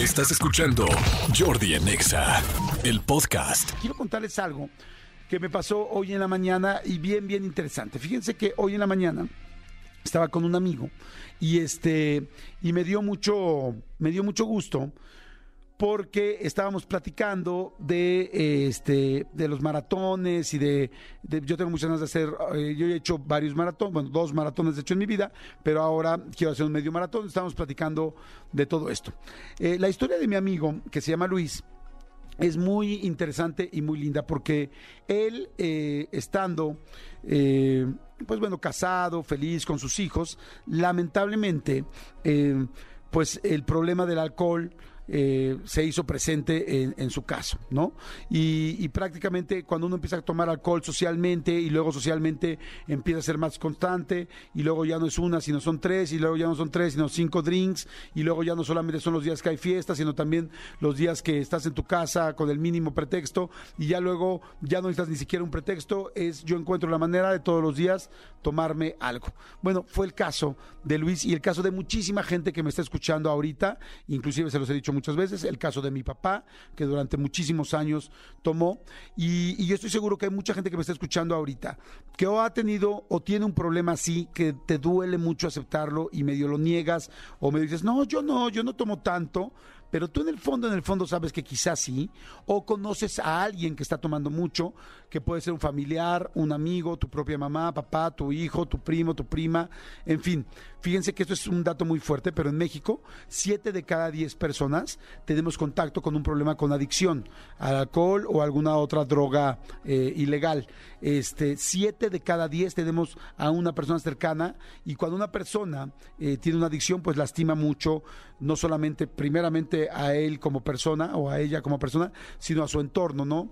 Estás escuchando Jordi Anexa, el podcast. Quiero contarles algo que me pasó hoy en la mañana y bien, bien interesante. Fíjense que hoy en la mañana estaba con un amigo y este y me dio mucho me dio mucho gusto porque estábamos platicando de eh, este de los maratones y de, yo tengo muchas ganas de hacer eh, yo he hecho varios maratones bueno dos maratones de hecho en mi vida pero ahora quiero hacer un medio maratón. Estábamos platicando de todo esto. Eh, la historia de mi amigo que se llama Luis es muy interesante y muy linda porque él, eh, estando, pues bueno, casado, feliz con sus hijos, lamentablemente, pues el problema del alcohol eh, se hizo presente en, su caso, ¿no? Y, y prácticamente cuando uno empieza a tomar alcohol socialmente y luego socialmente empieza a ser más constante y luego ya no es una, sino son tres y luego ya no son tres, sino cinco drinks y luego ya no solamente son los días que hay fiestas, sino también los días que estás en tu casa con el mínimo pretexto y ya luego ya no necesitas ni siquiera un pretexto, es yo encuentro la manera de todos los días tomarme algo. Bueno, fue el caso de Luis y el caso de muchísima gente que me está escuchando ahorita, inclusive se los he dicho muchas veces, el caso de mi papá, que durante muchísimos años tomó, y, yo estoy seguro que hay mucha gente que me está escuchando ahorita, que o ha tenido o tiene un problema así, que te duele mucho aceptarlo y medio lo niegas, o me dices, no, yo no, yo no tomo tanto, pero tú en el fondo, en el fondo sabes que quizás sí, o conoces a alguien que está tomando mucho, que puede ser un familiar, un amigo, tu propia mamá, papá, tu hijo, tu primo, tu prima, en fin. Fíjense que esto es un dato muy fuerte, pero en México, siete de cada diez personas tenemos contacto con un problema con adicción al alcohol o alguna otra droga eh, ilegal. Este, siete de cada diez tenemos a una persona cercana y cuando una persona eh, tiene una adicción, pues lastima mucho, no solamente primeramente a él como persona o a ella como persona, sino a su entorno, ¿no?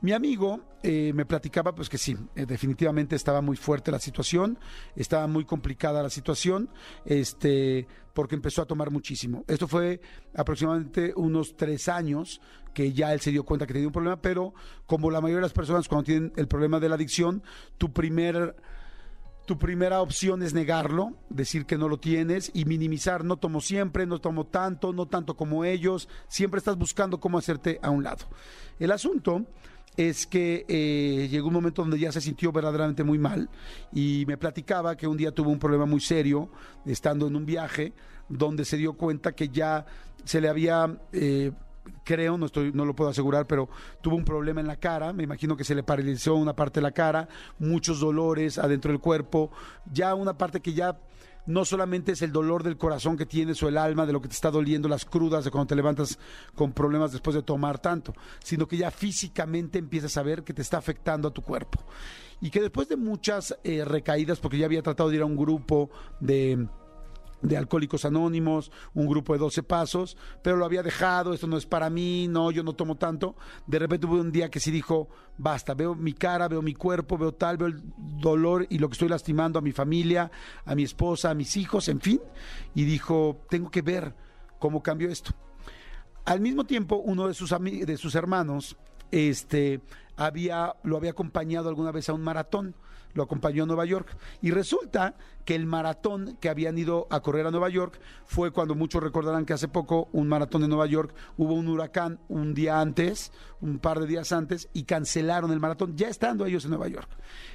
Mi amigo eh, me platicaba pues que sí, eh, definitivamente estaba muy fuerte la situación, estaba muy complicada la situación, este, porque empezó a tomar muchísimo. Esto fue aproximadamente unos tres años que ya él se dio cuenta que tenía un problema, pero como la mayoría de las personas cuando tienen el problema de la adicción, tu primer tu primera opción es negarlo, decir que no lo tienes y minimizar, no tomo siempre, no tomo tanto, no tanto como ellos, siempre estás buscando cómo hacerte a un lado. El asunto es que eh, llegó un momento donde ya se sintió verdaderamente muy mal y me platicaba que un día tuvo un problema muy serio estando en un viaje donde se dio cuenta que ya se le había... eh, creo, no estoy, no lo puedo asegurar, pero tuvo un problema en la cara, me imagino que se le paralizó una parte de la cara, muchos dolores adentro del cuerpo, ya una parte que ya no solamente es el dolor del corazón que tienes o el alma de lo que te está doliendo, las crudas de cuando te levantas con problemas después de tomar tanto, sino que ya físicamente empiezas a ver que te está afectando a tu cuerpo. Y que después de muchas eh, recaídas, porque ya había tratado de ir a un grupo de de Alcohólicos Anónimos, un grupo de 12 pasos, pero lo había dejado, esto no es para mí, no, yo no tomo tanto. De repente hubo un día que sí dijo, basta, veo mi cara, veo mi cuerpo, veo tal, veo el dolor y lo que estoy lastimando a mi familia, a mi esposa, a mis hijos, en fin, y dijo, tengo que ver cómo cambio esto. Al mismo tiempo, uno de sus, de sus hermanos este, había, lo había acompañado alguna vez a un maratón, lo acompañó a Nueva York. Y resulta que el maratón que habían ido a correr a Nueva York fue cuando muchos recordarán que hace poco un maratón en Nueva York hubo un huracán un día antes, un par de días antes, y cancelaron el maratón, ya estando ellos en Nueva York.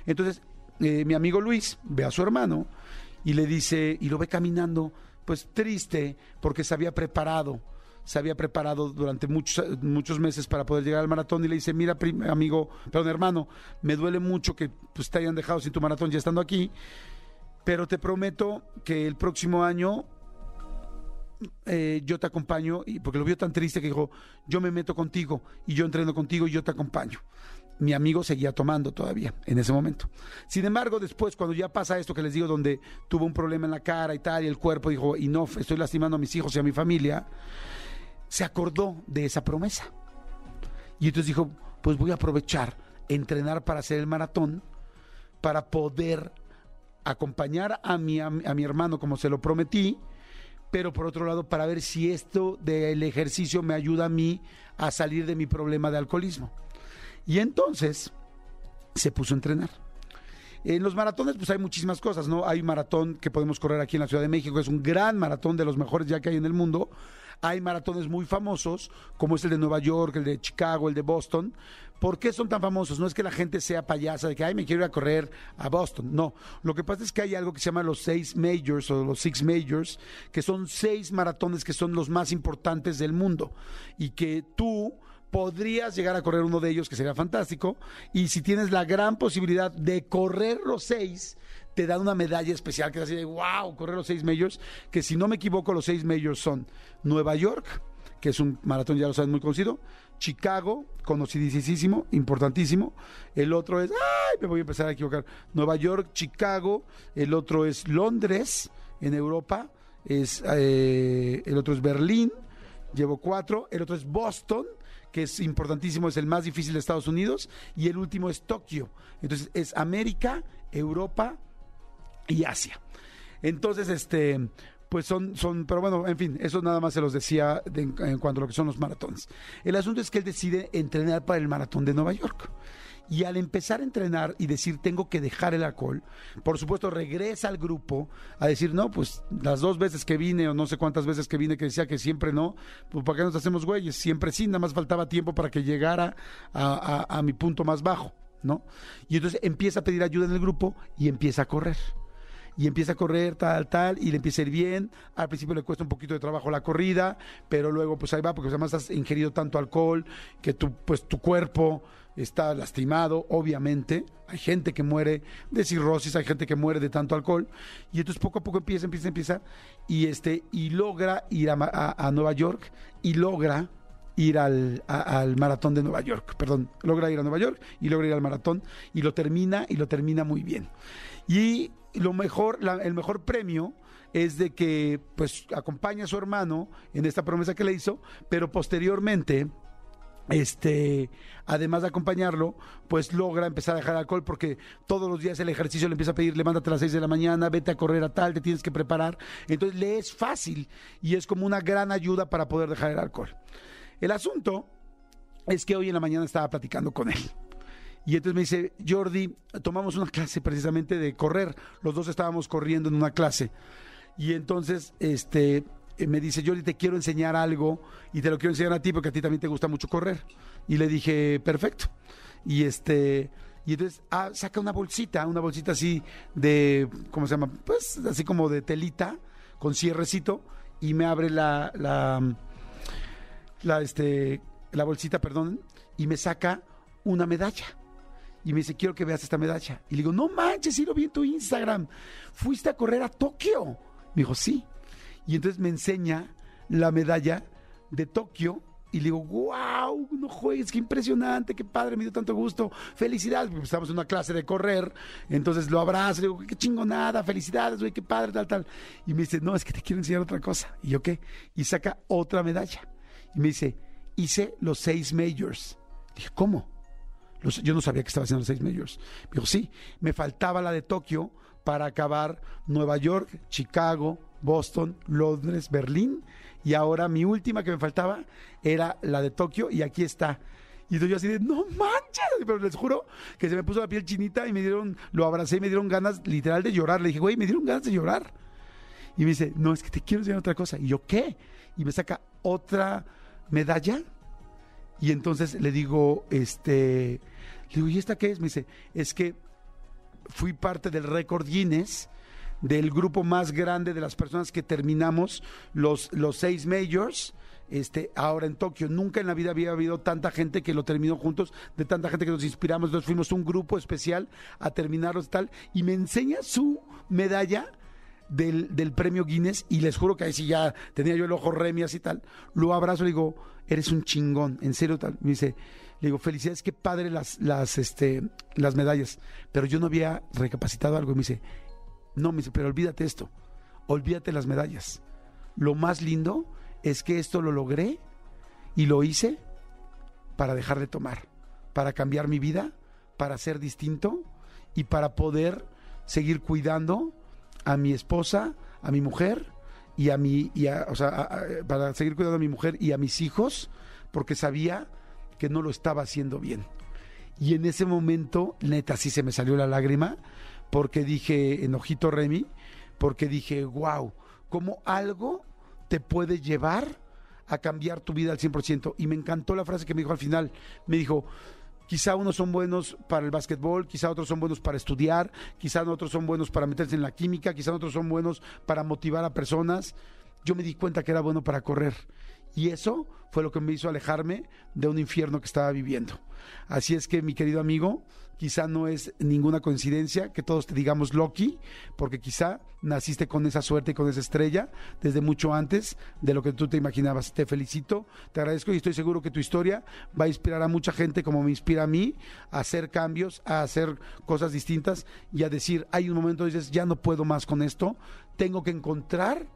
Entonces, eh, mi amigo Luis ve a su hermano y le dice, y lo ve caminando, pues triste, porque se había preparado se había preparado durante muchos, muchos meses para poder llegar al maratón y le dice, mira, amigo, perdón, hermano, me duele mucho que pues, te hayan dejado sin tu maratón ya estando aquí, pero te prometo que el próximo año eh, yo te acompaño, y porque lo vio tan triste que dijo, yo me meto contigo y yo entreno contigo y yo te acompaño. Mi amigo seguía tomando todavía en ese momento. Sin embargo, después, cuando ya pasa esto que les digo, donde tuvo un problema en la cara y tal, y el cuerpo dijo, y no, estoy lastimando a mis hijos y a mi familia, se acordó de esa promesa. Y entonces dijo, pues voy a aprovechar, entrenar para hacer el maratón, para poder acompañar a mi, a mi- hermano como se lo prometí, pero por otro lado para ver si esto del ejercicio me ayuda a mí a salir de mi problema de alcoholismo. Y entonces se puso a entrenar. En los maratones, pues hay muchísimas cosas, ¿no? Hay un maratón que podemos correr aquí en la Ciudad de México, es un gran maratón de los mejores ya que hay en el mundo. Hay maratones muy famosos, como es el de Nueva York, el de Chicago, el de Boston. ¿Por qué son tan famosos? No es que la gente sea payasa de que, ay, me quiero ir a correr a Boston. No, lo que pasa es que hay algo que se llama los seis majors o los six majors, que son seis maratones que son los más importantes del mundo y que tú podrías llegar a correr uno de ellos, que sería fantástico, y si tienes la gran posibilidad de correr los seis, te dan una medalla especial que es así de, wow, correr los seis majors, que si no me equivoco, los seis majors son Nueva York, que es un maratón, ya lo saben, muy conocido, Chicago, conocidísimo, importantísimo, el otro es, ay, me voy a empezar a equivocar, Nueva York, Chicago, el otro es Londres, en Europa, es, eh, el otro es Berlín, llevo cuatro, el otro es Boston, que es importantísimo, es el más difícil de Estados Unidos, y el último es Tokio. Entonces es América, Europa y Asia. Entonces, este, pues son, son, pero bueno, en fin, eso nada más se los decía de- en cuanto a lo que son los maratones. El asunto es que él decide entrenar para el maratón de Nueva York. Y al empezar a entrenar y decir tengo que dejar el alcohol, por supuesto regresa al grupo a decir, no, pues las dos veces que vine o no sé cuántas veces que vine que decía que siempre no, pues ¿para qué nos hacemos güeyes? Siempre sí, nada más faltaba tiempo para que llegara a, a- mi punto más bajo, ¿no? Y entonces empieza a pedir ayuda en el grupo y empieza a correr y empieza a correr tal, tal, y le empieza a ir bien. Al principio le cuesta un poquito de trabajo la corrida, pero luego pues ahí va, porque además has ingerido tanto alcohol que tu, pues, tu cuerpo está lastimado, obviamente. Hay gente que muere de cirrosis, hay gente que muere de tanto alcohol. Y entonces poco a poco empieza, empieza, empieza, y, este, y logra ir a, a- a Nueva York y logra ir al, al maratón de Nueva York, perdón, logra ir a Nueva York y logra ir al maratón y lo termina y lo termina muy bien. Y lo mejor, la- el mejor premio es de que pues acompaña a su hermano en esta promesa que le hizo, pero posteriormente este, además de acompañarlo, pues logra empezar a dejar alcohol porque todos los días el ejercicio le empieza a pedir, levántate a las 6 de la mañana, vete a correr a tal, te tienes que preparar. Entonces le es fácil y es como una gran ayuda para poder dejar el alcohol. El asunto es que hoy en la mañana estaba platicando con él. Y entonces me dice, Jordi, tomamos una clase precisamente de correr. Los dos estábamos corriendo en una clase. Y entonces, este, eh, me dice, Jordi, te quiero enseñar algo y te lo quiero enseñar a ti porque a ti también te gusta mucho correr. Y le dije, perfecto. Y este, y entonces ah, saca una bolsita, una bolsita así de, ¿cómo se llama? Pues así como de telita, con cierrecito, y me abre la, la, la, este, la bolsita, perdón, y me saca una medalla. Y me dice, quiero que veas esta medalla. Y le digo, no manches, sí lo vi en tu Instagram. Fuiste a correr a Tokio. Me dijo, sí. Y entonces me enseña la medalla de Tokio. Y le digo, wow, no juegues, qué impresionante, qué padre, me dio tanto gusto. Felicidades, porque estamos en una clase de correr. Entonces lo abrazo, le digo, qué chingonada, felicidades, güey, qué padre, tal, tal. Y me dice, no, es que te quiero enseñar otra cosa. Y yo, ¿qué? Y saca otra medalla. Y me dice, hice los seis majors. Dije, ¿cómo? Yo no sabía que estaba haciendo los seis majors. Me dijo, sí, me faltaba la de Tokio para acabar Nueva York, Chicago, Boston, Londres, Berlín. Y ahora mi última que me faltaba era la de Tokio y aquí está. Y yo así de, no manches, pero les juro que se me puso la piel chinita y me dieron, lo abracé y me dieron ganas literal de llorar. Le dije, güey, me dieron ganas de llorar. Y me dice, no, es que te quiero enseñar otra cosa. Y yo, ¿qué? Y me saca otra medalla. Y entonces le digo, este, le digo, ¿y esta qué es? Me dice, es que fui parte del récord Guinness del grupo más grande de las personas que terminamos los, los seis majors. Este, ahora en Tokio, nunca en la vida había habido tanta gente que lo terminó juntos, de tanta gente que nos inspiramos, entonces fuimos un grupo especial a terminarlos tal, y me enseña su medalla del, premio Guinness y les juro que ahí sí ya tenía yo el ojo remias y tal. Lo abrazo y le digo, eres un chingón, en serio tal. Me dice, le digo, felicidades, qué padre las, las, este, las medallas. Pero yo no había recapacitado algo. Y me dice, no, me dice, pero olvídate esto, olvídate las medallas. Lo más lindo es que esto lo logré y lo hice para dejar de tomar, para cambiar mi vida, para ser distinto y para poder seguir cuidando a mi esposa, a mi mujer y a mi, y o sea, para seguir cuidando a mi mujer y a mis hijos, porque sabía que no lo estaba haciendo bien. Y en ese momento, neta, sí se me salió la lágrima, porque dije, en Ojito Remy, porque dije, wow, cómo algo te puede llevar a cambiar tu vida al 100%. Y me encantó la frase que me dijo al final. Me dijo, quizá unos son buenos para el básquetbol, quizá otros son buenos para estudiar, quizá otros son buenos para meterse en la química, quizá otros son buenos para motivar a personas. Yo me di cuenta que era bueno para correr. Y eso fue lo que me hizo alejarme de un infierno que estaba viviendo. Así es que, mi querido amigo, quizá no es ninguna coincidencia que todos te digamos Loki, porque quizá naciste con esa suerte y con esa estrella desde mucho antes de lo que tú te imaginabas. Te felicito, te agradezco y estoy seguro que tu historia va a inspirar a mucha gente como me inspira a mí a hacer cambios, a hacer cosas distintas y a decir, hay un momento dices, ya no puedo más con esto, tengo que encontrar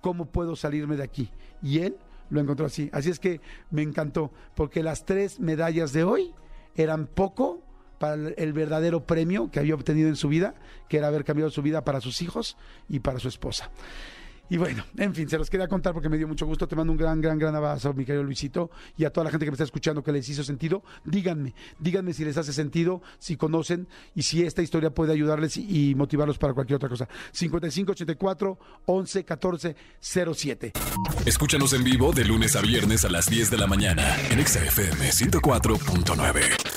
cómo puedo salirme de aquí. Y él lo encontró así. Así es que me encantó, porque las tres medallas de hoy eran poco para el verdadero premio que había obtenido en su vida, que era haber cambiado su vida para sus hijos y para su esposa. Y bueno, en fin, se los quería contar porque me dio mucho gusto. Te mando un gran, gran, gran abrazo, mi querido Luisito, y a toda la gente que me está escuchando que les hizo sentido. Díganme, díganme si les hace sentido, si conocen y si esta historia puede ayudarles y, motivarlos para cualquier otra cosa. 5584 11 14 07. Escúchanos en vivo de lunes a viernes a las 10 de la mañana en XFM 104.9.